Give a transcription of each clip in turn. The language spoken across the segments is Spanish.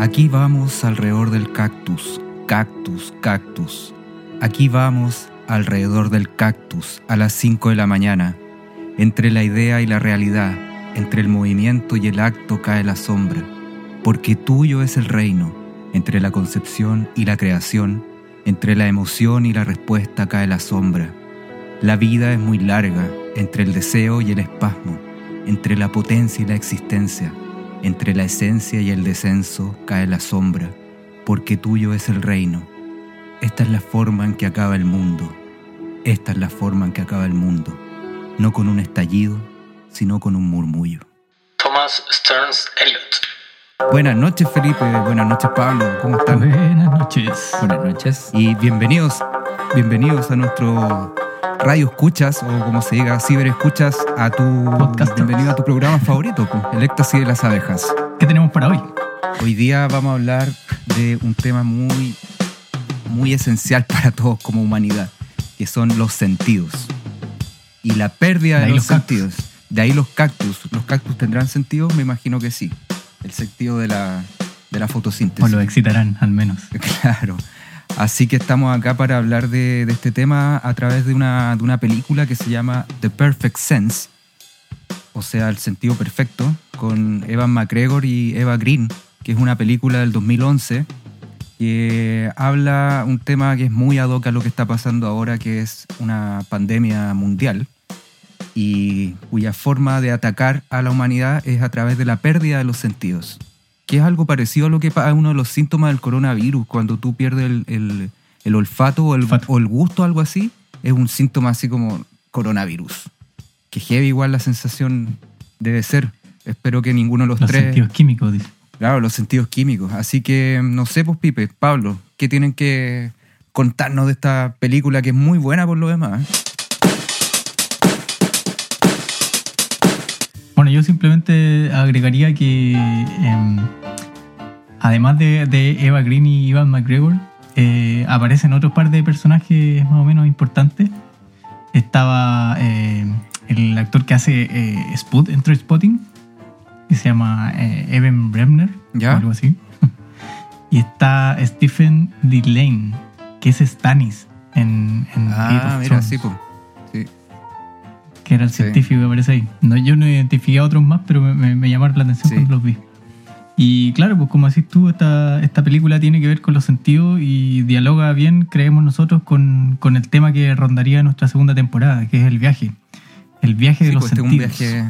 Aquí vamos alrededor del cactus, cactus, cactus. Aquí vamos alrededor del cactus a las 5 de la mañana. Entre la idea y la realidad, entre el movimiento y el acto cae la sombra, porque tuyo es el reino. Entre la concepción y la creación, entre la emoción y la respuesta cae la sombra. La vida es muy larga, entre el deseo y el espasmo, entre la potencia y la existencia entre la esencia y el descenso cae la sombra, porque tuyo es el reino. Esta es la forma en que acaba el mundo. Esta es la forma en que acaba el mundo. No con un estallido, sino con un murmullo. Thomas Stearns. Buenas noches Felipe, buenas noches Pablo, ¿cómo están? Buenas noches. Buenas noches. Y bienvenidos, bienvenidos a nuestro radio escuchas o como se diga, ciber escuchas a tu bienvenido a tu programa favorito, el éxtasis de las abejas. ¿Qué tenemos para hoy? Hoy día vamos a hablar de un tema muy muy esencial para todos como humanidad, que son los sentidos. Y la pérdida de, los, sentidos. De ahí los cactus. ¿Los cactus tendrán sentido? Me imagino que sí. El sentido de la, de la fotosíntesis. O lo excitarán, al menos. Claro. Así que estamos acá para hablar de, este tema a través de una, de una, película que se llama The Perfect Sense, o sea, El sentido perfecto, con Evan McGregor y Eva Green, que es una película del 2011 que habla un tema que es muy ad hoc a lo que está pasando ahora, que es una pandemia mundial y cuya forma de atacar a la humanidad es a través de la pérdida de los sentidos que es algo parecido a lo que a uno de los síntomas del coronavirus, cuando tú pierdes el, olfato o el, o el, gusto, algo así, es un síntoma así como coronavirus. Que heavy igual la sensación debe ser. Espero que ninguno de los, tres... Los sentidos químicos, dice. Claro, los sentidos químicos. Así que, no sé, pues Pipe, Pablo, ¿qué tienen que contarnos de esta película que es muy buena por lo demás? Yo simplemente agregaría que em, además de, Eva Green y Ivan McGregor, eh, aparecen otros par de personajes más o menos importantes. Estaba eh, el actor que hace eh, Spot en Spotting, que se llama Evan Bremner, o algo así. y está Stephen Lane, que es Stannis en, en ah, mira, sí, sí. Que era el científico que aparece ahí. No, yo no identifiqué a otros más, pero me, llamaron la atención cuando los vi. Y claro, pues como decís tú, esta, esta película tiene que ver con los sentidos y dialoga bien, creemos nosotros, con, el tema que rondaría nuestra segunda temporada, que es el viaje. El viaje de los pues, este sentidos. Viaje...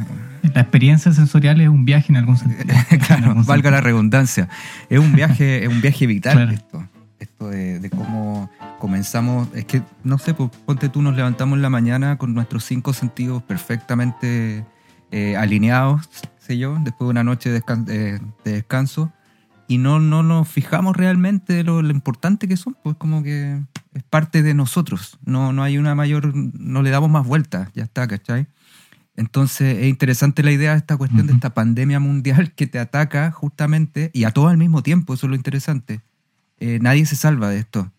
La experiencia sensorial es un viaje en algún sentido. claro, valga la redundancia. Es un viaje, es un viaje vital esto. Esto de, cómo comenzamos. Es que, no sé, pues, ponte tú, nos levantamos en la mañana con nuestros cinco sentidos perfectamente eh, alineados, sé yo, después de una noche de, descanso, y no, no nos fijamos realmente de lo, importante que son, pues como que es parte de nosotros, no, no hay una mayor, no le damos más vueltas, ya está, ¿cachai? Entonces es interesante la idea de esta cuestión de esta pandemia mundial que te ataca justamente y a todos al mismo tiempo, eso es lo interesante. Eh, nadie se salva de esto.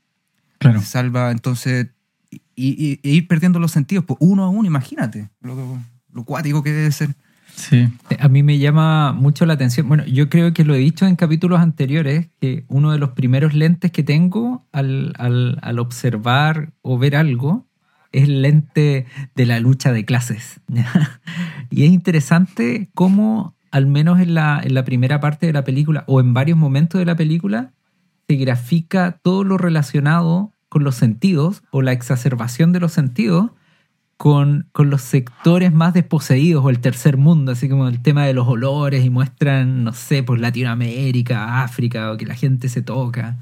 Claro. Se salva, entonces, y, ir perdiendo los sentidos, pues uno a uno, imagínate lo, lo cuático que debe ser. Sí. A mí me llama mucho la atención. Bueno, yo creo que lo he dicho en capítulos anteriores, que uno de los primeros lentes que tengo al, observar o ver algo es el lente de la lucha de clases. y es interesante cómo, al menos en la, en la primera parte de la película o en varios momentos de la película, se grafica todo lo relacionado con los sentidos o la exacerbación de los sentidos con, los sectores más desposeídos o el tercer mundo, así como el tema de los olores y muestran, no sé, por Latinoamérica, África, o que la gente se toca.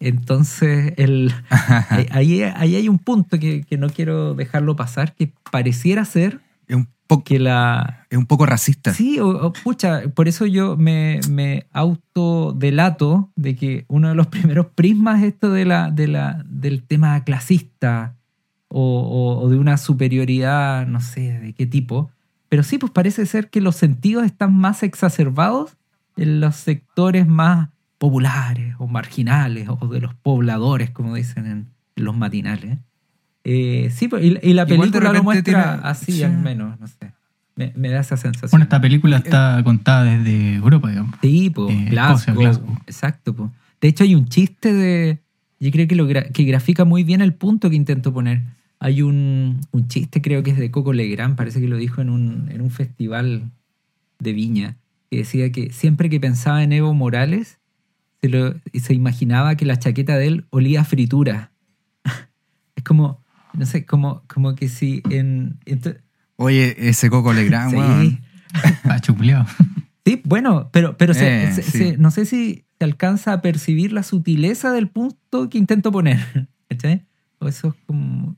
Entonces, el, eh, ahí, ahí, hay un punto que, no quiero dejarlo pasar, que pareciera ser un que la... Es un poco racista. Sí, o, pucha, por eso yo me, me autodelato de que uno de los primeros prismas esto de la, de la, del tema clasista, o, de una superioridad, no sé de qué tipo. Pero sí, pues parece ser que los sentidos están más exacerbados en los sectores más populares o marginales o de los pobladores, como dicen en, los matinales. Eh, sí, pues, y, y la película lo muestra tiene- así sí. al menos, no sé. Me, me da esa sensación. Bueno, esta película está contada desde Europa, digamos. Sí, po, Eh, Glasgow, Escocia, Glasgow. Exacto, po. De hecho, hay un chiste de. Yo creo que, lo gra- que grafica muy bien el punto que intento poner. Hay un, un chiste, creo que es de Coco Legrand, parece que lo dijo en un, en un festival de Viña, que decía que siempre que pensaba en Evo Morales, se, lo, se imaginaba que la chaqueta de él olía a fritura. es como, no sé, como, como que si en. Oye, ese Coco Legrand, sí, weón. Ah, chupuleado. Sí, bueno, pero, pero se- Eh, se- sí. se- no sé si se alcanza a percibir la sutileza del punto que intento poner. ¿Cachai? O eso es como.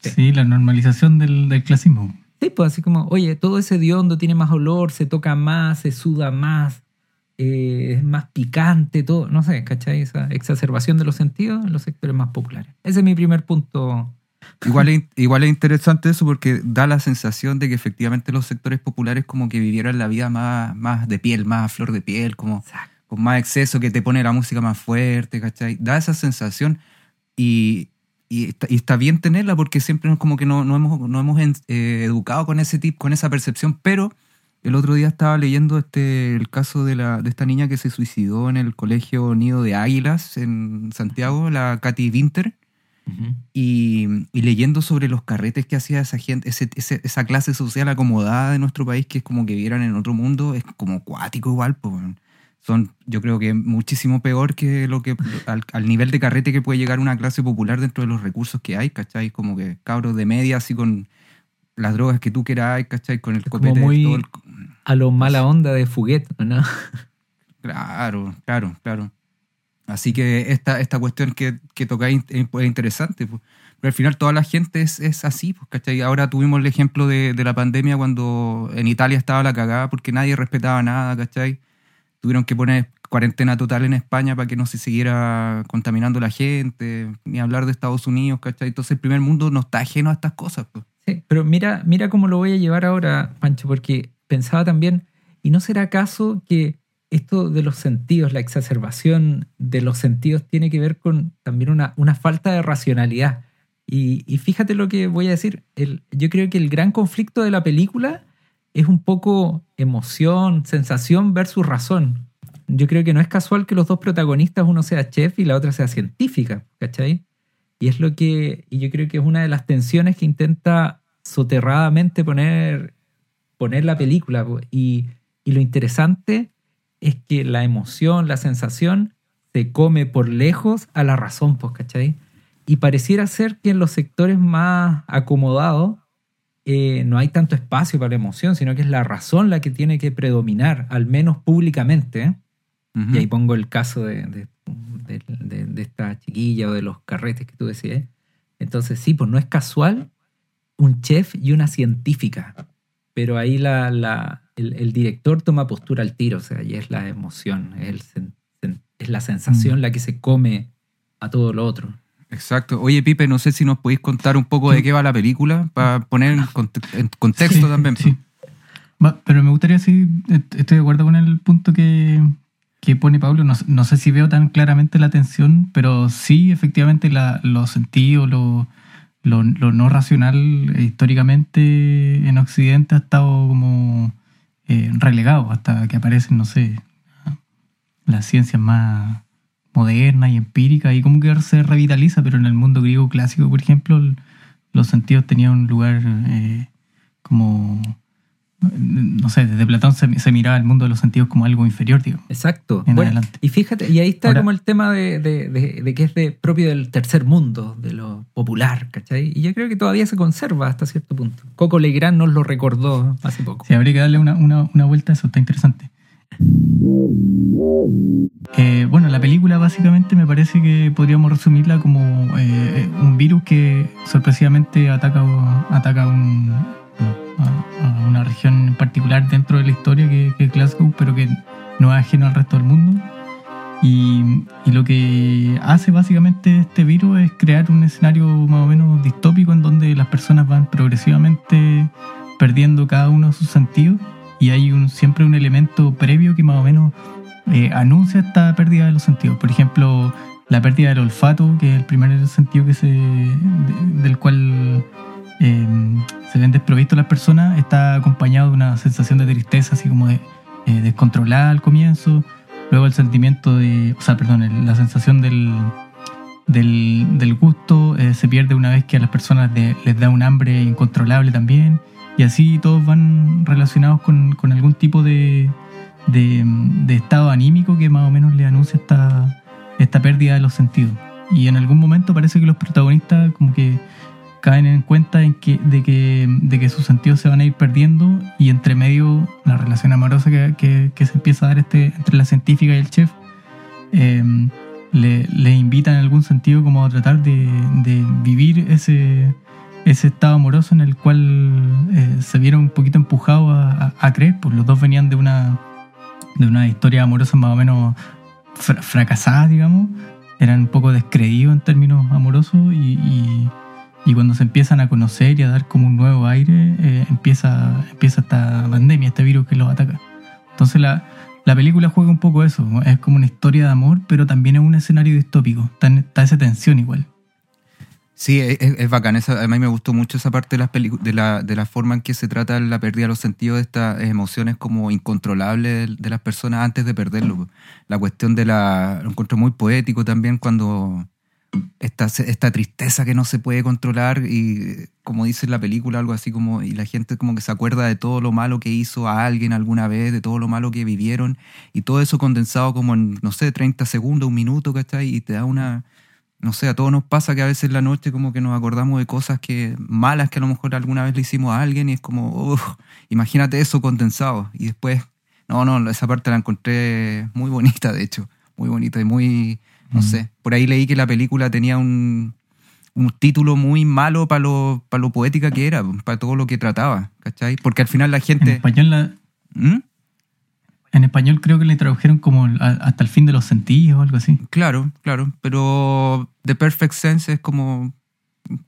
Sí. Sí, la normalización del, del clasismo. Sí, pues así como, oye, todo ese hediondo tiene más olor, se toca más, se suda más, eh, es más picante, todo. No sé, ¿cachai? Esa exacerbación de los sentidos en los sectores más populares. Ese es mi primer punto. Igual es, igual es interesante eso porque da la sensación de que efectivamente los sectores populares como que vivieran la vida más, más de piel, más a flor de piel, como con más exceso, que te pone la música más fuerte, ¿cachai? Da esa sensación y, y, está, y está bien tenerla porque siempre nos como que no, no hemos, no hemos eh, educado con ese tip, con esa percepción, pero el otro día estaba leyendo este, el caso de, la, de esta niña que se suicidó en el colegio Nido de Águilas en Santiago, la Katy Winter y, y leyendo sobre los carretes que hacía esa gente, ese- ese- esa clase social acomodada de nuestro país, que es como que vieran en otro mundo, es como cuático igual. pues. Son, yo creo que muchísimo peor que lo que al, al nivel de carrete que puede llegar una clase popular dentro de los recursos que hay, ¿cachai? Como que cabros de media, así con las drogas que tú quieras, ¿cachai? Con el Es como muy- todo el- A lo mala onda de Fuguet, ¿no? Claro, claro, claro. Así que esta, esta cuestión que, que tocáis es es interesante. pues. Pero al final toda la gente es, es así, pues, ¿cachai? Ahora tuvimos el ejemplo de, de la pandemia cuando en Italia estaba la cagada porque nadie respetaba nada, ¿cachai? Tuvieron que poner cuarentena total en España para que no se siguiera contaminando la gente, ni hablar de Estados Unidos, ¿cachai? Entonces el primer mundo no está ajeno a estas cosas. pues. Sí, pero mira, mira cómo lo voy a llevar ahora, Pancho, porque pensaba también, ¿y no será acaso que esto de los sentidos, la exacerbación de los sentidos, tiene que ver con también una, una falta de racionalidad? Y, fíjate lo que voy a decir, yo creo que el gran conflicto de la película es un poco emoción, sensación versus razón. Yo creo que no es casual que los dos protagonistas, uno sea chef y la otra sea científica, ¿cachai? Y es lo que, y yo creo que es una de las tensiones que intenta soterradamente poner, poner la película. Y, y lo interesante es que la emoción, la sensación, se come por lejos a la razón, pues, ¿cachai? Y pareciera ser que en los sectores más acomodados eh, no hay tanto espacio para la emoción, sino que es la razón la que tiene que predominar, al menos públicamente. ¿eh? Y ahí pongo el caso de, de- de- de- de esta chiquilla o de los carretes que tú decías. Entonces, sí, pues no es casual un chef y una científica. Pero ahí la, la- el, el director toma postura al tiro, o sea, y es la emoción, es, el sen- sen- es la sensación la que se come a todo lo otro. Exacto. Oye, Pipe, no sé si nos podéis contar un poco de qué va la película para poner en, conte- en contexto Sí, también. sí. Pero me gustaría, sí, est- estoy de acuerdo con el punto que, que pone Pablo. No, no sé si veo tan claramente la tensión, pero sí, efectivamente, la, los sentidos, lo, lo, lo no racional eh, históricamente en Occidente ha estado como eh, hasta que aparecen, no sé, las ciencias más modernas y empíricas y como que se revitaliza, pero en el mundo griego clásico, por ejemplo, los sentidos tenían un lugar eh, como, no sé, desde Platón se, se miraba el mundo de los sentidos como algo inferior, digo. Exacto. En Bueno, adelante. y fíjate, y ahí está Ahora- como el tema de, de- de- de que es de, propio del tercer mundo, de lo popular, ¿cachai? Y yo creo que todavía se conserva hasta cierto punto. Coco Legrand nos lo recordó hace poco. Sí, habría que darle una, una- una vuelta a eso, está interesante. Eh, bueno, la película básicamente me parece que podríamos resumirla como eh, un virus que sorpresivamente ataca, ataca un- a, una región en particular dentro de la historia que, es Glasgow, pero que no es ajeno al resto del mundo. Y, lo que hace básicamente este virus es crear un escenario más o menos distópico en donde las personas van progresivamente perdiendo cada uno sus sentidos y hay un, siempre un elemento previo que más o menos eh, anuncia esta pérdida de los sentidos. Por ejemplo, la pérdida del olfato, que es el primer sentido que se, de- del cual eh, se ven desprovistos las personas, está acompañado de una sensación de tristeza, así como de eh, descontrolada al comienzo. Luego el sentimiento de, o sea, perdón, la sensación del, del, del gusto eh, se pierde una vez que a las personas les da un hambre incontrolable también. Y así todos van relacionados con, con algún tipo de, de, de estado anímico que más o menos le anuncia esta, esta pérdida de los sentidos. Y en algún momento parece que los protagonistas como que caen en cuenta de, que, sus sentidos se van a ir perdiendo y entre medio la relación amorosa que, se empieza a dar este, entre la científica y el chef eh, le, invita en algún sentido como a tratar de, vivir ese, estado amoroso en el cual eh, se vieron un poquito empujados a, creer, pues los dos venían de una, de una historia amorosa más o menos fra- fracasada, digamos, eran un poco descreídos en términos amorosos y- y cuando se empiezan a conocer y a dar como un nuevo aire, eh, empieza, empieza esta pandemia, este virus que los ataca. Entonces la, la película juega un poco eso, es como una historia de amor, pero también es un escenario distópico, está, esa tensión igual. Sí, es, es- bacán. Esa, a mí me gustó mucho esa parte de, las de, la, de la forma en que se trata la pérdida de los sentidos de estas emociones como incontrolables de, de las personas antes de perderlo. La cuestión de la... Lo encuentro muy poético también cuando esta, tristeza que no se puede controlar y como dice la película algo así como y la gente como que se acuerda de todo lo malo que hizo a alguien alguna vez, de todo lo malo que vivieron y todo eso condensado como en, no sé, 30 segundos, un minuto, ¿cachai? Y te da una no sé, a todos nos pasa que a veces en la noche como que nos acordamos de cosas que malas que a lo mejor alguna vez le hicimos a alguien y es como, uf, imagínate eso condensado. Y después, no, no, esa parte la encontré muy bonita, de hecho, muy bonita y muy, no Mm. sé, por ahí leí que la película tenía un, un título muy malo para lo, para lo poética que era, para todo lo que trataba, ¿cachai? Porque al final la En gente... español, la- ¿Mm? en español creo que le tradujeron como hasta el fin de los sentidos o algo así. Claro, claro, pero The Perfect Sense es como...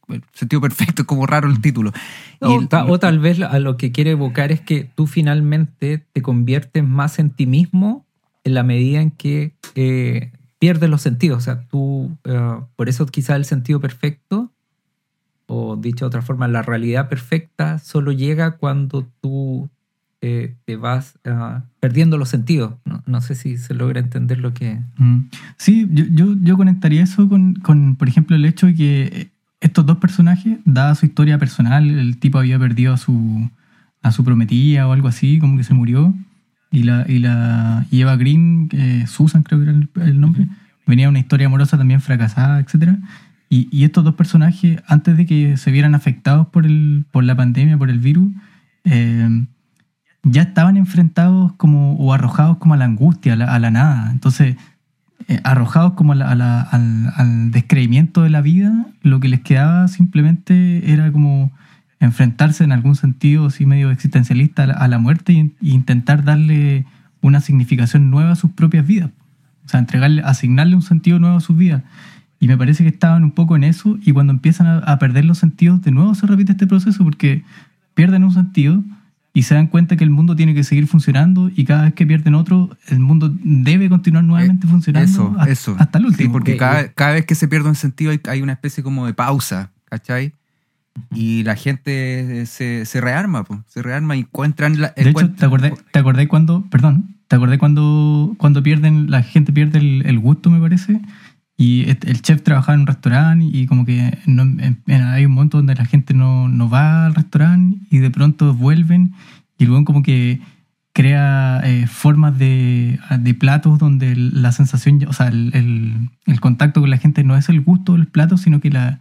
El sentido perfecto, es como raro el título. O, Y- ta- o tal vez a lo que quiere evocar es que tú finalmente te conviertes más en ti mismo en la medida en que eh, pierdes los sentidos. O sea, tú, eh, por eso quizá el sentido perfecto, o dicho de otra forma, la realidad perfecta solo llega cuando tú eh, te vas ah, perdiendo los sentidos. No, sé si se logra entender lo que... Mm. Sí, yo, yo, yo conectaría eso con, con, por ejemplo, el hecho de que estos dos personajes, dada su historia personal, el tipo había perdido a su, a su prometida o algo así, como que se murió, y la, y la y Eva Green, eh, Susan creo que era el, el nombre, venía de una historia amorosa también fracasada, etc. Y, y estos dos personajes, antes de que se vieran afectados por, el, por la pandemia, por el virus, eh, ya estaban enfrentados como o arrojados como a la angustia, a la, a la nada. Entonces, eh, arrojados como a la- a la- al, al descreimiento de la vida, lo que les quedaba simplemente era como enfrentarse en algún sentido así medio existencialista a la, a la muerte y, y intentar darle una significación nueva a sus propias vidas. O sea, entregarle, asignarle un sentido nuevo a sus vidas. Y me parece que estaban un poco en eso y cuando empiezan a, a perder los sentidos, de nuevo se repite este proceso porque pierden un sentido y se dan cuenta que el mundo tiene que seguir funcionando y cada vez que pierden otro, el mundo debe continuar nuevamente funcionando Eh, Eso, hasta, eso. hasta el Sí, último. porque cada, cada vez que se pierde un sentido hay, hay una especie como de pausa, ¿cachai? Y la gente se, se rearma, po, se rearma y encuentran... La, De hecho, encuentran- ¿te acordé, ¿te acordé cuando, perdón, te acordé cuando, cuando pierden, la gente pierde el, el gusto, me parece? Y el chef trabajaba en un restaurante y como que no- en- en- hay un momento donde la gente no, no va al restaurante y de pronto vuelven y luego como que crea eh, formas de, de platos donde la sensación, o sea, el, el- el contacto con la gente no es el gusto del plato, sino que la,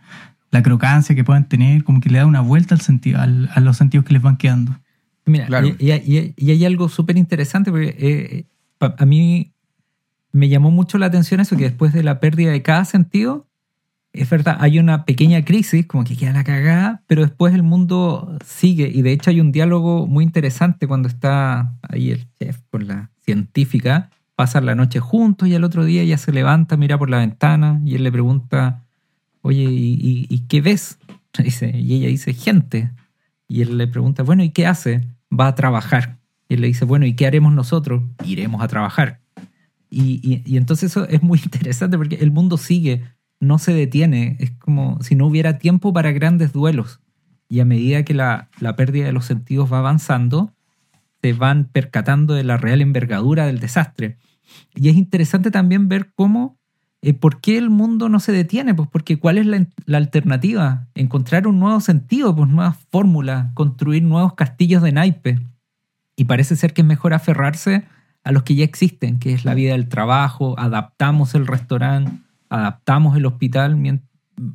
la crocancia que puedan tener, como que le da una vuelta al sentido, al- a los sentidos que les van quedando. Mira, Claro. y, y- y- y hay algo súper interesante porque eh, pa- a mí me llamó mucho la atención eso, que después de la pérdida de cada sentido, es verdad, hay una pequeña crisis, como que queda la cagada, pero después el mundo sigue. Y de hecho hay un diálogo muy interesante cuando está ahí el chef con la científica, pasan la noche juntos y al otro día ella se levanta, mira por la ventana y él le pregunta, oye, ¿y, qué ves? Dice, y ella dice, gente. Y él le pregunta, bueno, ¿y qué hace? Va a trabajar. Y él le dice, bueno, ¿y qué haremos nosotros? Iremos a trabajar. Y, y- y entonces eso es muy interesante porque el mundo sigue, no se detiene. Es como si no hubiera tiempo para grandes duelos. Y a medida que la, la pérdida de los sentidos va avanzando, se van percatando de la real envergadura del desastre. Y es interesante también ver cómo, eh, por qué el mundo no se detiene, pues porque cuál es la, alternativa, encontrar un nuevo sentido, pues nuevas fórmulas, construir nuevos castillos de naipe. Y parece ser que es mejor aferrarse a los que ya existen, que es la vida del trabajo, adaptamos el restaurante, adaptamos el hospital,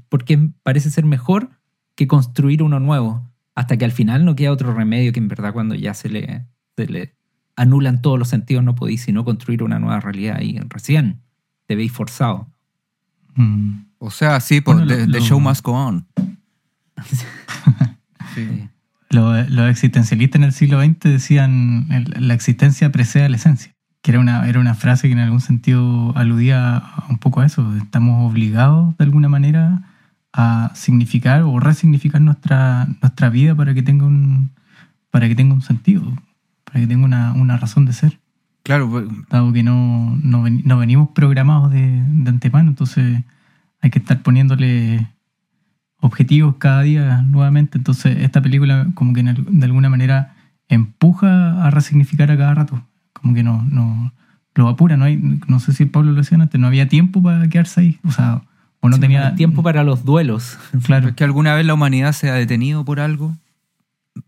porque parece ser mejor que construir uno nuevo, hasta que al final no queda otro remedio que en verdad cuando ya se le, se le anulan todos los sentidos no podéis sino construir una nueva realidad y recién te veis forzado. Mm. O sea, sí, Bueno, the, lo- the lo- show must go on. Sí. Los, existencialistas en el siglo XX decían el- la existencia precede a la esencia, que era una, era una frase que en algún sentido aludía un poco a eso. Estamos obligados de alguna manera a significar o resignificar nuestra, nuestra vida para que tenga un, para que tenga un sentido, para que tenga una, una razón de ser. Claro, pues, Dado que no, no, ven- no venimos programados de, de antemano, entonces hay que estar poniéndole objetivos cada día nuevamente. Entonces esta película como que de alguna manera empuja a resignificar a cada rato. Como que no, no lo apura. No, hay, no sé si Pablo lo decía antes, no había tiempo para quedarse ahí. O sea, o no Sí, tenía tiempo para los duelos. Claro. es que alguna vez la humanidad se ha detenido por algo.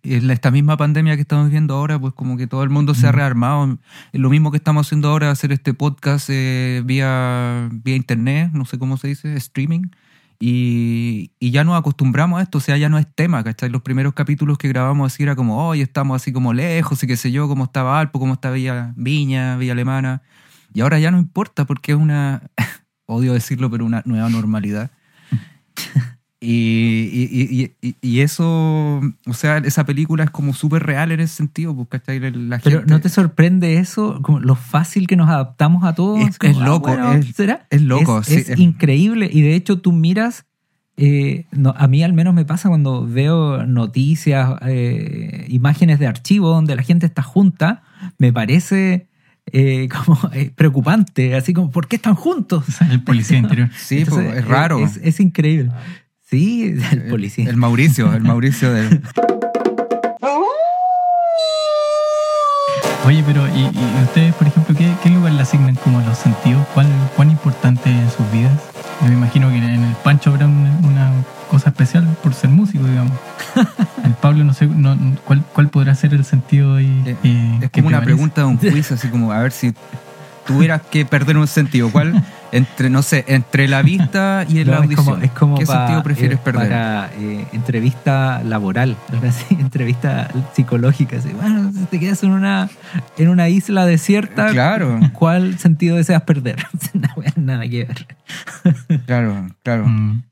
En esta misma pandemia que estamos viviendo ahora, pues como que todo el mundo se ha Mm. rearmado. Lo mismo que estamos haciendo ahora, hacer este podcast eh, vía, vía internet, no sé cómo se dice, streaming. Y, y ya nos acostumbramos a esto, o sea, ya no es tema, ¿cachai? Los primeros capítulos que grabamos así era como, hoy estamos así como lejos y qué sé yo, cómo estaba Alpo, cómo estaba Villa, Viña, Villa Alemana. Y ahora ya no importa porque es una, odio decirlo, pero una nueva normalidad. Y, y, y- y- eso, o sea, esa película es como súper real en ese sentido, ¿cachai? La Pero gente- ¿no te sorprende eso? Como lo fácil que nos adaptamos a todo. Es- como, es loco, es- ¿será? es loco, Es, sí, es es- increíble. Y de hecho tú miras, eh, no, a mí al menos me pasa cuando veo noticias, eh, imágenes de archivo donde la gente está junta, me parece eh, como eh, preocupante, así como, ¿por qué están juntos? el policía interior. Sí, Entonces, pues, es raro. Es, es increíble. Sí, el policía. El Mauricio, el Mauricio del... Oye, pero ¿y, y ustedes, por ejemplo, ¿qué, qué lugar le asignan como a los sentidos? ¿Cuál, ¿Cuán importante en sus vidas? Yo me imagino que en el Pancho habrá una, una cosa especial por ser músico, digamos. El Pablo, no sé, no, ¿cuál, ¿cuál podrá ser el sentido ahí? Eh, eh, Es que como una pregunta de un quiz, así como, a ver si tuvieras que perder un sentido, ¿cuál? Entre, no sé, entre la vista y No, es audición. como, es como ¿Qué pa- sentido prefieres eh, perder? Para eh, entrevista laboral, así, entrevista psicológica. Así. Bueno, si te quedas en una, en una isla desierta, Claro. ¿cuál sentido deseas perder? No, nada que ver. Claro, claro. Mm.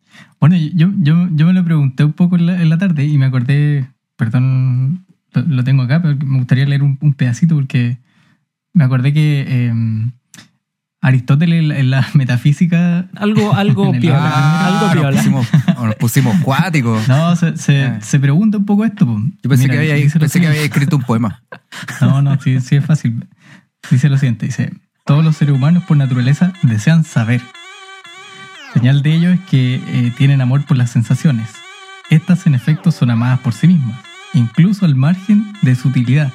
Bueno, yo, yo, yo me lo pregunté un poco en la, en la tarde y me acordé, perdón, lo, lo tengo acá, pero me gustaría leer un, un pedacito porque me acordé que eh, Aristóteles en la, metafísica Algo, algo piola. Ah, algo nos piola. pusimos, nos pusimos cuáticos. No, se, se, Ah. se pregunta un poco esto. po. Yo pensé, Mira, que, había, pensé que escrito un poema. No, no, sí, sí es fácil. Dice lo siguiente, dice, todos los seres humanos por naturaleza desean saber. Señal de ello es que eh, tienen amor por las sensaciones. Estas en efecto son amadas por sí mismas, incluso al margen de su utilidad,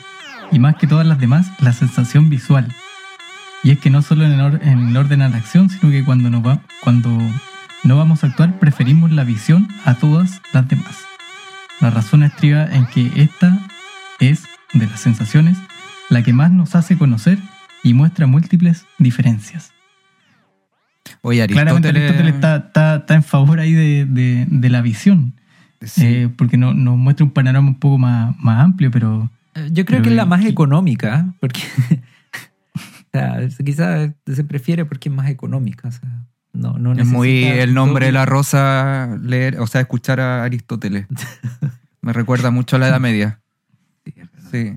y más que todas las demás, la sensación visual. Y es que no solo en el, or- en el orden a la acción, sino que cuando, nos va, cuando no vamos a actuar, preferimos la visión a todas las demás. La razón estriba en que esta es, de las sensaciones, la que más nos hace conocer y muestra múltiples diferencias. Oye, Claramente Aristóteles... Aristóteles está, está- está en favor ahí de, de- de la visión, Sí. eh, porque no- nos muestra un panorama un poco más, más amplio, pero Yo creo Pero que es la más económica, porque o sea, quizás se prefiere porque es más económica. O sea, no, no es muy el nombre de la rosa leer, o sea, escuchar a Aristóteles. Me recuerda mucho a la Edad Media. Sí.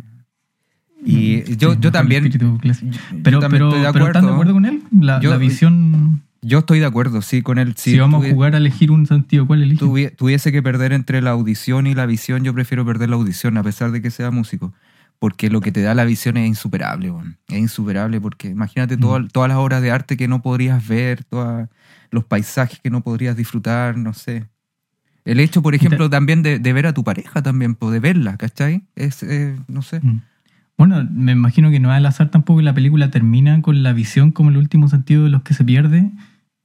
Y yo, yo también. clásico. yo- Pero, también pero, estoy de pero ¿están de acuerdo. acuerdo con él? La, Yo- la visión, Yo estoy de acuerdo, sí, con él. si vamos a jugar a elegir un sentido, ¿cuál elige? tuviese que perder entre la audición y la visión, yo prefiero perder la audición, a pesar de que sea músico. porque lo que te da la visión es insuperable, es insuperable porque imagínate todo- Mm. todas las obras de arte que no podrías ver, todos los paisajes que no podrías disfrutar, no sé. El hecho, por ejemplo, también de, de ver a tu pareja también, de verla, ¿cachai? Es, eh, no sé. Mm. Bueno, me imagino que no es al azar tampoco que la película termina con la visión como el último sentido de los que se pierde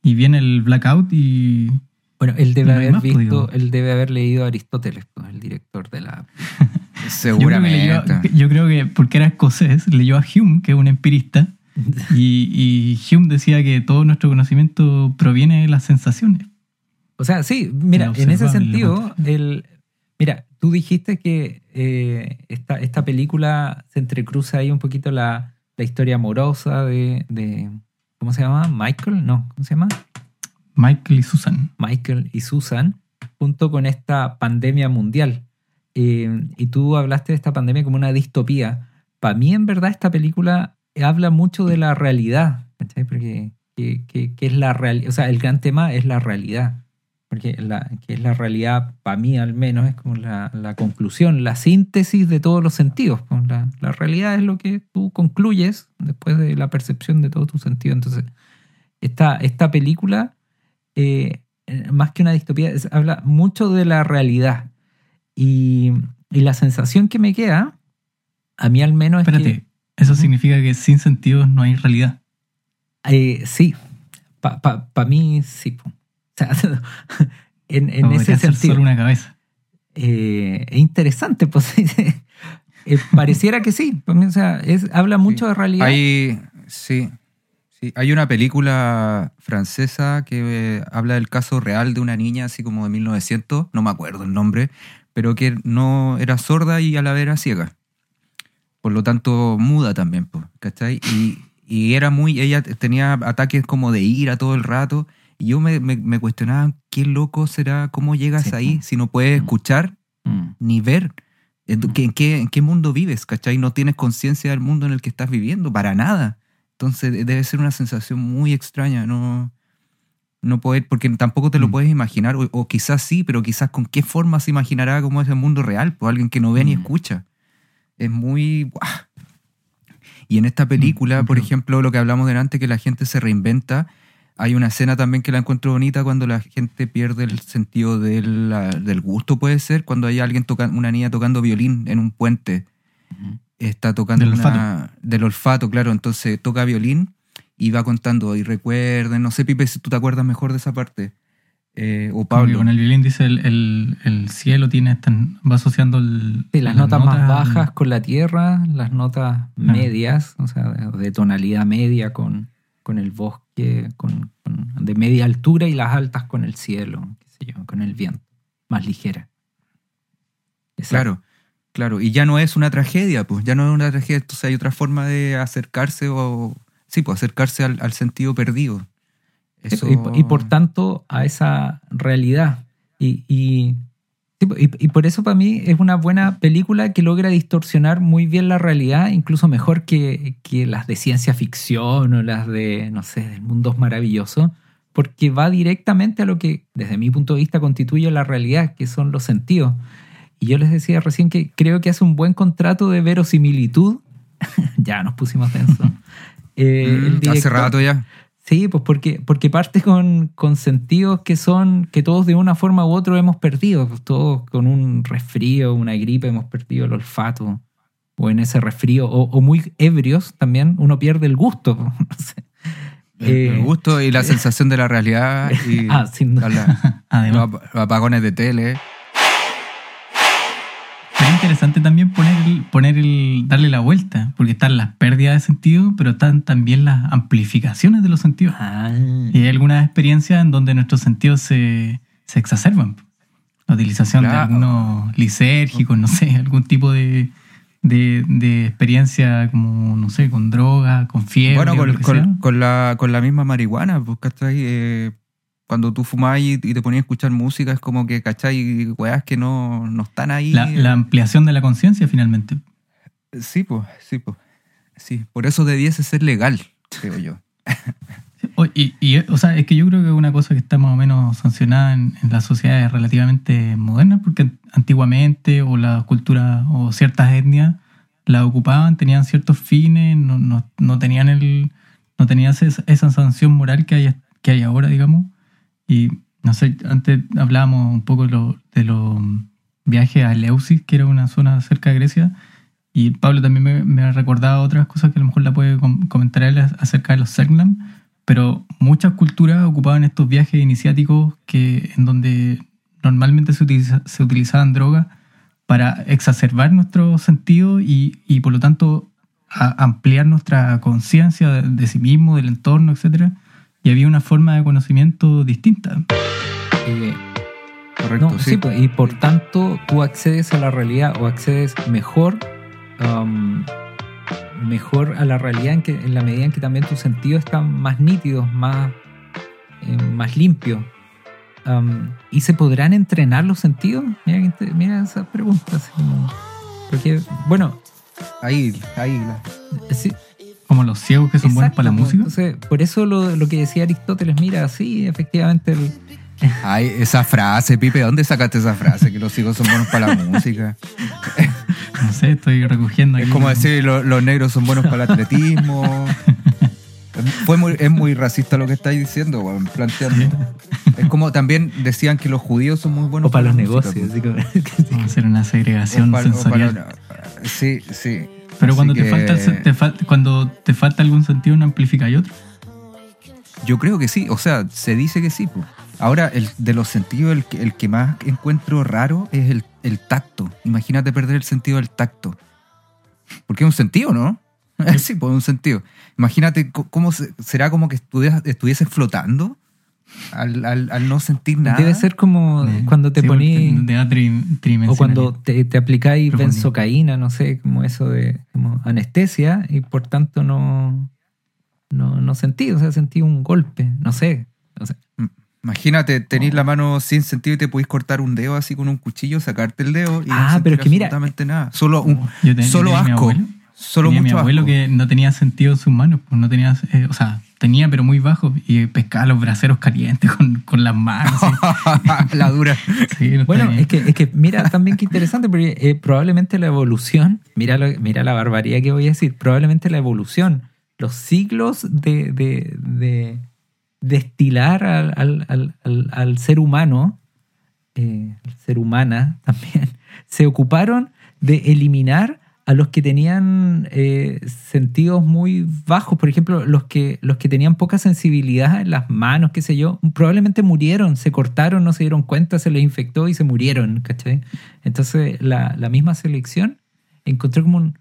y viene el blackout y... Bueno, él debe No haber más, pues, visto, él debe haber leído a Aristóteles, pues, el director de la. Yo creo, Seguramente. leyó- yo creo que porque era escocés, leyó a Hume, que es un empirista, y, y Hume decía que todo nuestro conocimiento proviene de las sensaciones. O sea, sí, mira, en ese sentido, el, mira, tú dijiste que eh, esta, esta película se entrecruza ahí un poquito la, la historia amorosa de, de- ¿Cómo se llama? Michael, no, ¿cómo se llama? Michael y Susan. Michael y Susan, junto con esta pandemia mundial. Eh, y tú hablaste de esta pandemia como una distopía. Para mí, en verdad, esta película habla mucho de la realidad, ¿cachai? Porque que, que- que es la realidad, o sea, el gran tema es la realidad. Porque la, que es la realidad, para mí al menos, es como la, la conclusión, la síntesis de todos los sentidos. pues, La, la realidad es lo que tú concluyes después de la percepción de todos tus sentidos. Entonces, esta, esta película eh, eh, más que una distopía, es- habla mucho de la realidad. Y, y la sensación que me queda, a mí al menos es Espérate, que... eso significa que sin sentidos no hay realidad. eh, sí, para mí sí. Sea, en, en No ese sentido. solo una cabeza. eh, es interesante, pues. eh, pareciera que sí. Mí, O sea, es, habla mucho de realidad. Hay, sí, sí, hay una película francesa que eh, habla del caso real de una niña, así como de 1900, no me acuerdo el nombre, pero que no era sorda y a la vez era ciega. Por lo tanto, muda también, pues, ¿cachai? Y, y era muy, ella tenía ataques como de ira todo el rato. Y yo me, me, me cuestionaba, ¿qué loco será? ¿Cómo llegas Sí, ahí si no puedes Mm. escuchar Mm. ni ver. ¿En qué, en qué, en qué mundo vives? ¿Cachai? No tienes conciencia del mundo en el que estás viviendo, para nada. Entonces de- debe ser una sensación muy extraña, no, no poder, porque tampoco te lo Mm. puedes imaginar, o, o quizás sí, pero quizás con qué forma se imaginará cómo es el mundo real, pues alguien que no ve ni Mm. escucha. Es muy... Y en esta película, Mm, por ejemplo, lo que hablamos delante, que la gente se reinventa, hay una escena también que la encuentro bonita cuando la gente pierde el sentido del, la- del gusto, puede ser, cuando hay alguien toca, una niña tocando violín en un puente. Está tocando Del una- del olfato, claro. Entonces toca violín y va contando y recuerden, no sé, Pipe, si tú te acuerdas mejor de esa parte. Eh, o Pablo. con el violín dice el, el- el cielo tiene tan, va asociando el, Sí, las notas más bajas con la tierra, las notas medias, o sea, de, de tonalidad media con, con el bosque, con, con- de media altura y las altas con el cielo, qué sé yo, con el viento, más ligera. Claro, claro. Y ya no es una tragedia, pues ya no es una tragedia. Entonces hay otra forma de acercarse o... Sí, pues acercarse al, al sentido perdido. Eso... Y, y por tanto a esa realidad. Y, y- y por eso para mí es una buena película que logra distorsionar muy bien la realidad, incluso mejor que, que las de ciencia ficción o las de, no sé, del mundo maravilloso, porque va directamente a lo que desde mi punto de vista constituye la realidad, que son los sentidos. Y yo les decía recién que creo que hace un buen contrato de verosimilitud. ya nos pusimos tensos. Eh, Mm, hace rato ya. Sí, pues porque, porque parte con, con sentidos que son, que todos de una forma u otra hemos perdido. Pues todos con un resfrío, una gripe, hemos perdido el olfato. O en ese resfrío, o, o muy ebrios también, uno pierde el gusto. No sé. El, Eh, el gusto y la sensación de la realidad y Ah, sin duda. la- Además, los ap- apagones de tele. Sería interesante también poner el, poner el, darle la vuelta, porque están las pérdidas de sentido, pero están también las amplificaciones de los sentidos. Ah, Y hay algunas experiencias en donde nuestros sentidos se, se exacerban. La utilización de algunos lisérgicos, no sé, algún tipo de, de, de experiencia como, no sé, con droga, con fiebre. Bueno, o con, lo que con- sea. con la, con la misma marihuana, pues, ¿cachai? Eh, cuando tú fumás y, te ponías a escuchar música, es como que, ¿cachai? Weas que no, no están ahí. La, la ampliación de la conciencia finalmente. Sí, pues, sí, pues. Sí, por eso debiese ser legal, creo yo. O- Y, y, o sea, es que yo creo que es una cosa que está más o menos sancionada en, en las sociedades relativamente modernas, porque antiguamente o la cultura o ciertas etnias la ocupaban, tenían ciertos fines, no, no, no tenían el no tenían esa, esa sanción moral que hay, que hay ahora, digamos. Y no sé, antes hablábamos un poco de los viajes a Eleusis, que era una zona cerca de Grecia, y Pablo también me, me ha recordado otras cosas que a lo mejor la puede com- comentar él acerca de los Selknam, pero muchas culturas ocupaban estos viajes iniciáticos que, en donde normalmente se, utiliza- se utilizaban drogas para exacerbar nuestros sentidos y, y por lo tanto ampliar nuestra conciencia de, de sí mismo, del entorno, etc. Y había una forma de conocimiento distinta. Eh, Correcto, no, sí. sí, pues, y por tanto tú accedes a la realidad o accedes mejor, um, mejor a la realidad en, que, en la medida en que también tus sentidos están más nítidos, más, eh, más limpios. Um, ¿Y se podrán entrenar los sentidos? Mira, mira esa pregunta. así como- porque, bueno, Ahí, ahí. la- sí, Como los ciegos que son buenos para la música. Entonces, por eso lo, lo que decía Aristóteles, mira, sí, efectivamente, el, Ay, esa frase, Pipe, ¿dónde sacaste esa frase? Que los hijos son buenos para la música. No sé, estoy recogiendo Es aquí. como decir, lo- los negros son buenos para el atletismo. Fue muy, es muy racista lo que estáis diciendo, planteando. Es como también decían que los judíos son muy buenos o para los la música, negocios. pues. así como- Vamos a hacer una O segregación para- sensorial. para- sí, sí. Pero Así cuando te, falta, te fal- cuando te falta algún sentido, ¿no amplifica y otro? Yo creo que sí, o sea, se dice que sí. pues. Ahora, el, de los sentidos, el, que- el que más encuentro raro es el, el tacto. Imagínate perder el sentido del tacto. Porque es un sentido, ¿no? sí, pues un sentido. Imagínate cómo se- será como que estuvieses flotando al, al- al no sentir nada. Debe ser como Eh, cuando te sí, poní te da o cuando te, te aplicáis benzocaína, no sé, como eso de como anestesia y por tanto no no, no sentí, o sea, sentí un golpe, no sé. no sé. Imagínate, tenéis la mano sin sentido y te podéis cortar un dedo así con un cuchillo, sacarte el dedo y Ah, no pero es que mira- absolutamente nada. Solo, un, Yo te- solo tenía mi asco. abuelo. Solo tenía mucho mi abuelo asco. que no tenía sentido en sus manos, pues no tenía, eh, o sea, tenía pero muy bajo y pescaba los braseros calientes con, con las manos. la dura. Sí, no Bueno, es que, es que mira también qué interesante, porque eh, probablemente la evolución, mira, lo- mira la barbaridad que voy a decir, probablemente la evolución, los siglos de, de, de destilar al, al- al- al- al ser humano, eh, al ser humana también, se ocuparon de eliminar a los que tenían eh, sentidos muy bajos, por ejemplo, los que, los que tenían poca sensibilidad en las manos, qué sé yo, probablemente murieron, se cortaron, no se dieron cuenta, se les infectó y se murieron, ¿cachai? Entonces la, la misma selección encontró como un,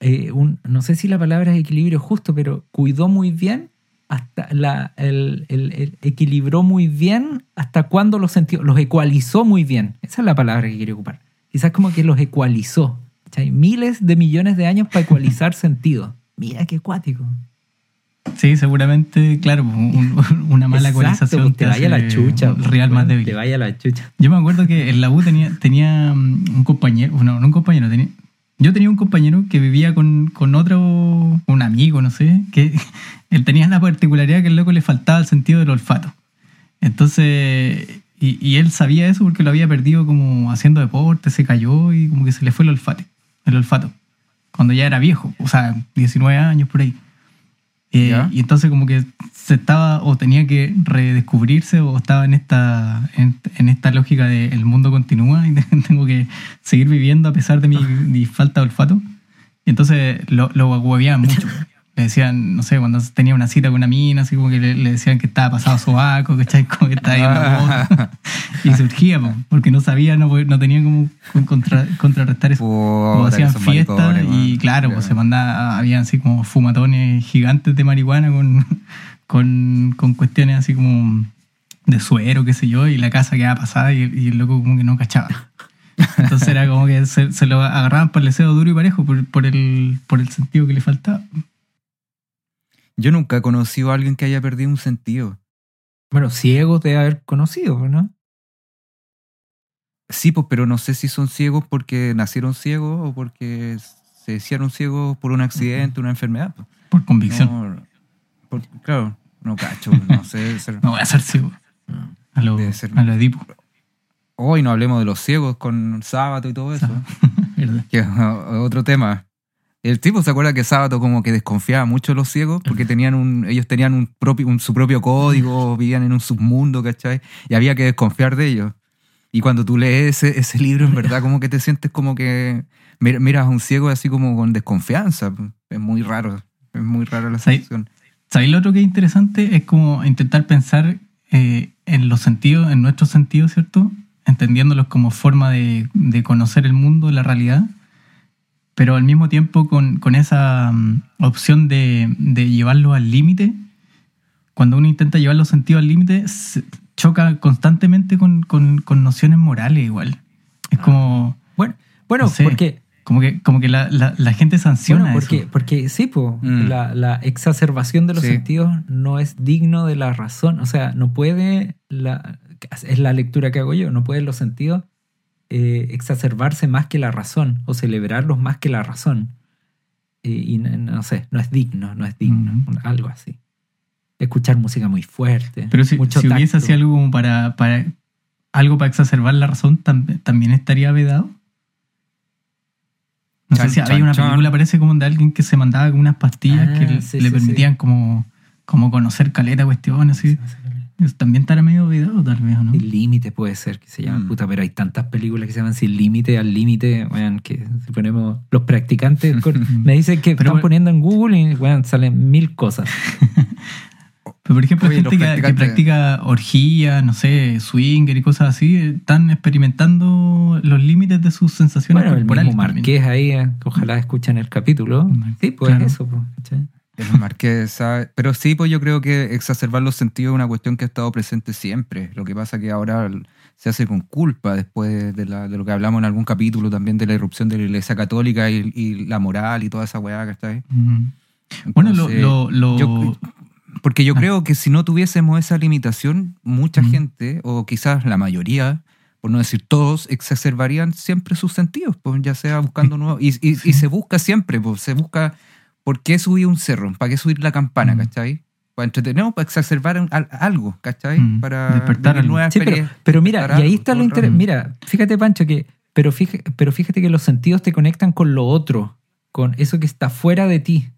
eh, un- no sé si la palabra es equilibrio justo, pero cuidó muy bien hasta la, el, el- equilibró muy bien hasta cuando los sentidos, los ecualizó muy bien. Esa es la palabra que quiero ocupar. Quizás como que los ecualizó. ¿Cachai? Miles de millones de años para ecualizar sentidos. Mira qué cuático. Sí, seguramente, claro, un- una mala Exacto, ecualización pues te vaya la chucha. pues, real más weón, débil. Te vaya la chucha. Yo me acuerdo que en la U tenía, tenía mm, un compañero, no, no un compañero, tenía, yo tenía un compañero que vivía con, con otro, un amigo, no sé, que él tenía la particularidad que el loco le faltaba el sentido del olfato. Entonces, y, y él sabía eso porque lo había perdido como haciendo deporte, se cayó y como que se le fue el olfato, el olfato, cuando ya era viejo, o sea, 19 años por ahí. Eh, y entonces como que se estaba o tenía que redescubrirse o estaba en esta en, en esta lógica de el mundo continúa y tengo que seguir viviendo a pesar de mi, mi falta de olfato. Y entonces lo, lo hueveaban mucho. Le decían, no sé, cuando tenía una cita con una mina, así como que le, le decían que estaba pasado sobaco, ¿cachai? Como que estaba la boda. Y surgía, po, porque no sabía, no, no tenía como contra- contrarrestar eso. O Puta, que hacían fiestas y claro, pues se mandaba, habían así como fumatones gigantes de marihuana con, con, con cuestiones así como de suero, qué sé yo, y la casa quedaba pasada y, y el loco como que no cachaba. Entonces era como que se, se lo agarraban por el deseo duro y parejo por, por, el, por el sentido que le faltaba. Yo nunca he conocido a alguien que haya perdido un sentido. Bueno, ciegos de haber conocido, ¿no? Sí, pues, pero no sé si son ciegos porque nacieron ciegos o porque se hicieron ciegos por un accidente, una enfermedad. pues. Por convicción. No, por- claro, no cacho, no sé. ser- No voy a ser ciego. A lo, Debe ser- a lo Edipo. Hoy no hablemos de los ciegos con sábado y todo eso. verdad. Que es otro tema. El tipo se acuerda que Sábato como que desconfiaba mucho de los ciegos porque tenían un, ellos tenían un propio, un- su propio código, vivían en un submundo, ¿cachai? Y había que desconfiar de ellos. Y cuando tú lees ese, ese libro, en verdad, como que te sientes como que mir- miras a un ciego así como con desconfianza. Es muy raro. Es muy rara la sensación. ¿Sabéis lo otro que es interesante? Es como intentar pensar eh, en los sentidos, en nuestros sentidos, ¿cierto? Entendiéndolos como forma de, de conocer el mundo, la realidad, pero al mismo tiempo con, con esa mm, opción de, de llevarlo al límite. Cuando uno intenta llevar los sentidos al límite, choca constantemente con, con- con nociones morales igual. Es como, Bueno, bueno No sé. porque como que, como que la, la- la gente sanciona Bueno, porque, eso. porque sí, po, Mm. la, la exacerbación de los Sí. sentidos no es digno de la razón. O sea, no puede, la, es la lectura que hago yo, no pueden los sentidos eh, exacerbarse más que la razón o celebrarlos más que la razón. Eh, y no, no sé, no es digno, no es digno, algo así. Escuchar música muy fuerte. Pero si, mucho si hubiese así algo como para, para algo para exacerbar la razón, tam- también estaría vedado. No Chan, sé si había una chan. película, parece como de alguien que se mandaba con unas pastillas Ah, que le- sí, le sí, permitían como, como conocer caleta cuestiones así. Eso También estará medio vedado tal vez, ¿o ¿no? Sin límite puede ser que se llama, Mm. puta, pero hay tantas películas que se llaman Sin límite, al límite, weón, que si ponemos los practicantes, con- me dicen que Pero están poniendo en Google y weón, salen mil cosas. Pero por ejemplo, Oye, gente que, que practica orgía, no sé, swinger y cosas así, están experimentando los límites de sus sensaciones Bueno, el corporales. mismo también. Marqués ahí, eh, ojalá escuchen el capítulo. Sí, pues claro. eso, pues, ¿cachai? El. Pero sí, pues yo creo que exacerbar los sentidos es una cuestión que ha estado presente siempre. Lo que pasa que ahora se hace con culpa después de, la- de lo que hablamos en algún capítulo también de la irrupción de la Iglesia Católica y, y la moral y toda esa weá, ¿cachai? Ujú. Bueno, lo, Entonces, lo, lo- yo- porque yo Ah. creo que si no tuviésemos esa limitación, mucha gente, o quizás la mayoría, por no decir todos, exacerbarían siempre sus sentidos, pues ya sea buscando nuevos. Y, y- y se busca siempre, pues se busca. ¿Por qué subir un cerro? ¿Para qué subir la campana, Mm. cachai? Para entretener, para exacerbar un- al- algo, ¿cachai? Mm, Para despertar nuevas Sí, pero, pero mira, y ahí está lo interesante. Mira, fíjate, Pancho, que. Pero fíjate, pero fíjate que los sentidos te conectan con lo otro, con eso que está fuera de ti.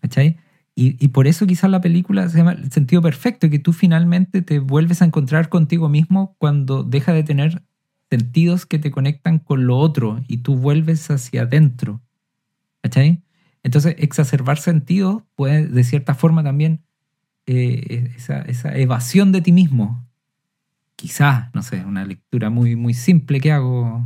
¿Cachai? Y, y por eso quizás la película se llama El sentido perfecto, que tú finalmente te vuelves a encontrar contigo mismo cuando deja de tener sentidos que te conectan con lo otro y tú vuelves hacia adentro. ¿Cachai? Entonces, exacerbar sentidos puede, de cierta forma, también eh, esa, esa evasión de ti mismo. Quizás, no sé, una lectura muy, muy simple que hago.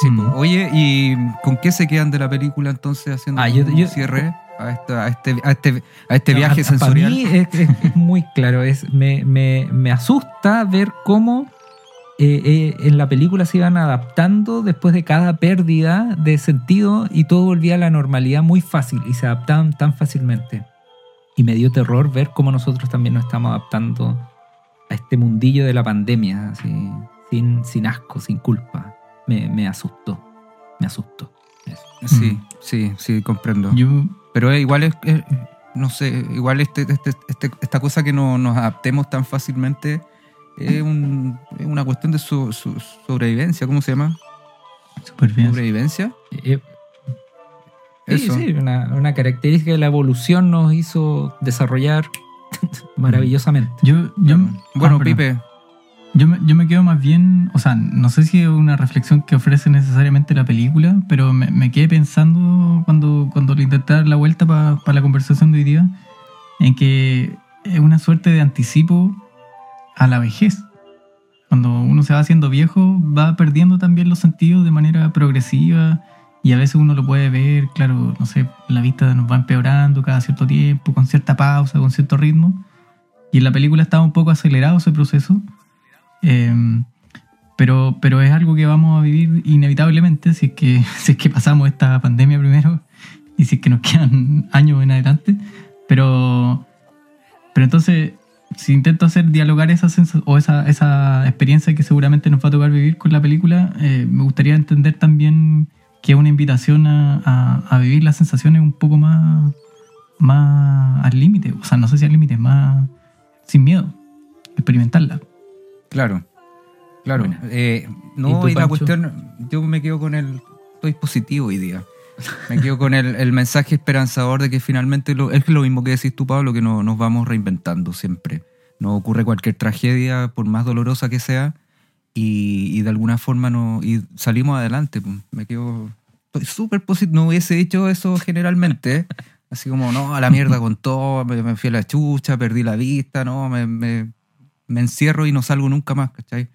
Sí, Mm. pues. Oye, ¿y con qué se quedan de la película entonces haciendo Ah, yo- un yo- cierre a, esta- a este, a este, a este No, viaje a- a- Para sensorial? mí es, es- es muy claro. Es, me, me- me asusta ver cómo eh, eh, en la película se iban adaptando después de cada pérdida de sentido y todo volvía a la normalidad muy fácil y se adaptaban tan fácilmente. Y me dio terror ver cómo nosotros también nos estamos adaptando a este mundillo de la pandemia, así, sin, sin asco, sin culpa. Me, me asustó. Me asustó. Eso. Sí, Mm. sí, sí, comprendo. yo, Pero eh, igual es, es- no sé, igual este, este- este- esta cosa que no nos adaptemos tan fácilmente es, un- es una cuestión de su, su- sobrevivencia, ¿cómo se llama? súper bien. ¿Sobrevivencia? Eh, Sí, Eso. sí, una, una característica de la evolución nos hizo desarrollar maravillosamente. Yo, yo, bueno, ah, perdón. Pipe, Yo me, yo me quedo más bien, o sea, no sé si es una reflexión que ofrece necesariamente la película, pero me, me quedé pensando cuando, cuando le intenté dar la vuelta para la conversación de hoy día, en que es una suerte de anticipo a la vejez. Cuando uno se va haciendo viejo, va perdiendo también los sentidos de manera progresiva y a veces uno lo puede ver, claro, no sé, la vista nos va empeorando cada cierto tiempo, con cierta pausa, con cierto ritmo. Y en la película estaba un poco acelerado ese proceso. Eh, pero, pero es algo que vamos a vivir inevitablemente si es, que, que pasamos esta pandemia primero y si es que nos quedan años en adelante. Pero, pero entonces, si intento hacer dialogar esa, o esa, esa experiencia que seguramente nos va a tocar vivir con la película, eh, me gustaría entender también que es una invitación a, a- a vivir las sensaciones un poco más, más al límite. O sea, no sé si al límite, más sin miedo, experimentarla. claro, Claro. Eh, ¿Y no, tú, y, la cuestión, yo me quedo con el. Estoy positivo hoy día. Me quedo con el, el mensaje esperanzador de que finalmente lo- es lo mismo que decís tú, Pablo, que no, nos vamos reinventando siempre. No ocurre cualquier tragedia, por más dolorosa que sea, y, de alguna forma no, y salimos adelante. pues. Me quedo. Estoy súper positivo. No hubiese hecho eso generalmente. Así como, no, a la mierda con todo, me, me fui a la chucha, perdí la vista, no, me, me, me encierro y no salgo nunca más, ¿cachai?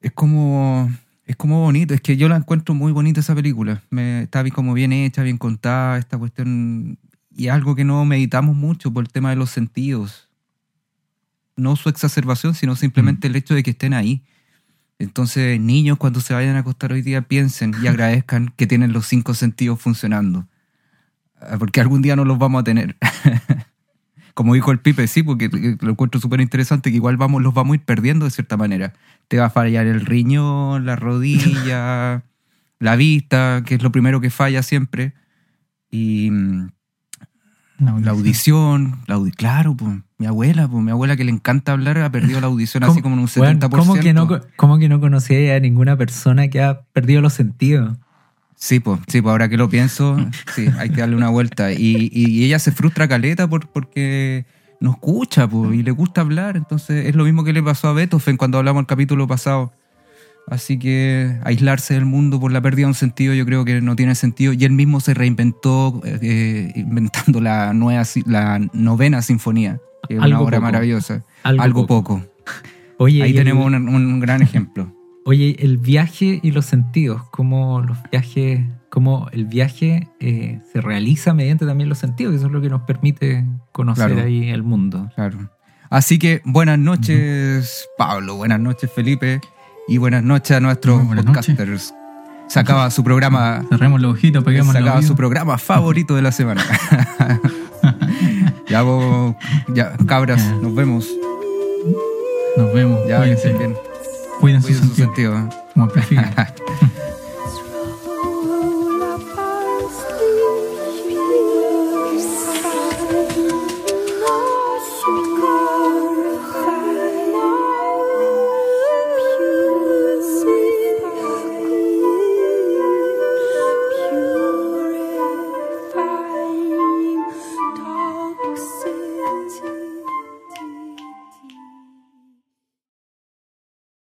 es como es como bonito, es que yo la encuentro muy bonita esa película. Me, está bien, como bien hecha, bien contada, esta cuestión y es algo que no meditamos mucho por el tema de los sentidos. No su exacerbación, sino simplemente el hecho de que estén ahí. Entonces, niños cuando se vayan a acostar hoy día piensen y agradezcan que tienen los cinco sentidos funcionando. Ah, Porque algún día no los vamos a tener. Como dijo el Pipe, sí, porque que lo encuentro súper interesante, que igual vamos, los vamos a ir perdiendo de cierta manera. Te va a fallar el riñón, la rodilla, la vista, que es lo primero que falla siempre. Y mm, la audición, la audi- claro, pues, mi abuela, pues, mi abuela que le encanta hablar ha perdido la audición así como en un 70%. Weón, ¿cómo, que no, cómo que no conocía a ninguna persona que ha perdido los sentidos? Sí, pues, sí, pues ahora que lo pienso, sí, hay que darle una vuelta. Y, y- y ella se frustra caleta por, porque no escucha, pues, y le gusta hablar. Entonces es lo mismo que le pasó a Beethoven cuando hablamos el capítulo pasado. Así que aislarse del mundo por la pérdida de un sentido yo creo que no tiene sentido. Y él mismo se reinventó eh, inventando la, nueva, la novena sinfonía, que es una obra poco. maravillosa. Algo Algo, poco. poco. Oye, Ahí el- tenemos un, un gran ejemplo. Oye, el viaje y los sentidos, cómo los viajes, cómo el viaje eh, se realiza mediante también los sentidos, que eso es lo que nos permite conocer Claro. ahí el mundo. Claro. Así que buenas noches, Pablo. Buenas noches, Felipe. Y buenas noches a nuestros buenas podcasters. Se acaba su programa. Cerremos los ojitos, peguemos Se los acaba su programa favorito de la semana. ya vos, ya, cabras, nos vemos. Nos vemos. Ya, que bien. Cuiden, su, sentido.